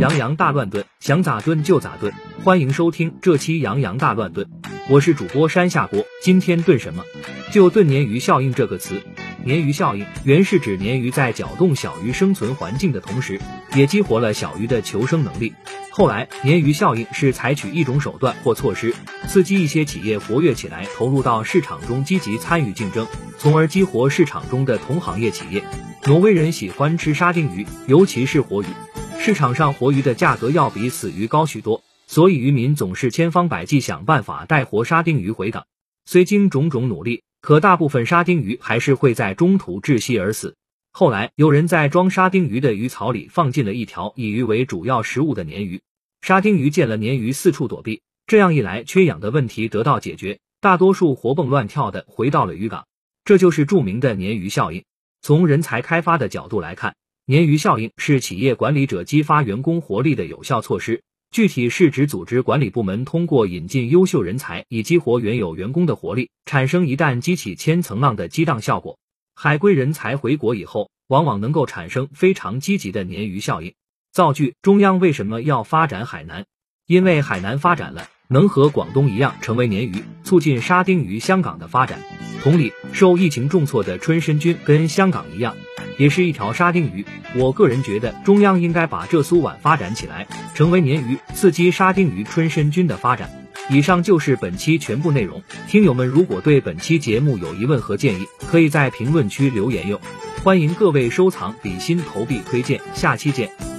洋洋大乱炖，想咋炖就咋炖。欢迎收听这期洋洋大乱炖，我是主播山下锅。今天炖什么？就炖鲶鱼效应这个词。鲶鱼效应原是指鲶鱼在搅动小鱼生存环境的同时，也激活了小鱼的求生能力。后来，鲶鱼效应是采取一种手段或措施，刺激一些企业活跃起来，投入到市场中积极参与竞争，从而激活市场中的同行业企业。挪威人喜欢吃沙丁鱼，尤其是活鱼。市场上活鱼的价格要比死鱼高许多，所以渔民总是千方百计想办法带活沙丁鱼回港。虽经种种努力，可大部分沙丁鱼还是会在中途窒息而死。后来有人在装沙丁鱼的鱼槽里放进了一条以鱼为主要食物的鲶鱼，沙丁鱼见了鲶鱼四处躲避，这样一来缺氧的问题得到解决，大多数活蹦乱跳的回到了渔港。这就是著名的鲶鱼效应。从人才开发的角度来看，鲶鱼效应是企业管理者激发员工活力的有效措施。具体是指组织管理部门通过引进优秀人才，以激活原有员工的活力，产生一旦激起千层浪的激荡效果。海归人才回国以后，往往能够产生非常积极的鲶鱼效应。造句：中央为什么要发展海南？因为海南发展了，能和广东一样成为鲶鱼，促进沙丁鱼香港的发展。同理，受疫情重挫的春申菌跟香港一样，也是一条沙丁鱼。我个人觉得，中央应该把这艘碗发展起来，成为鲶鱼，刺激沙丁鱼春申菌的发展。以上就是本期全部内容。听友们如果对本期节目有疑问和建议，可以在评论区留言哟。欢迎各位收藏、比心、投币、推荐。下期见。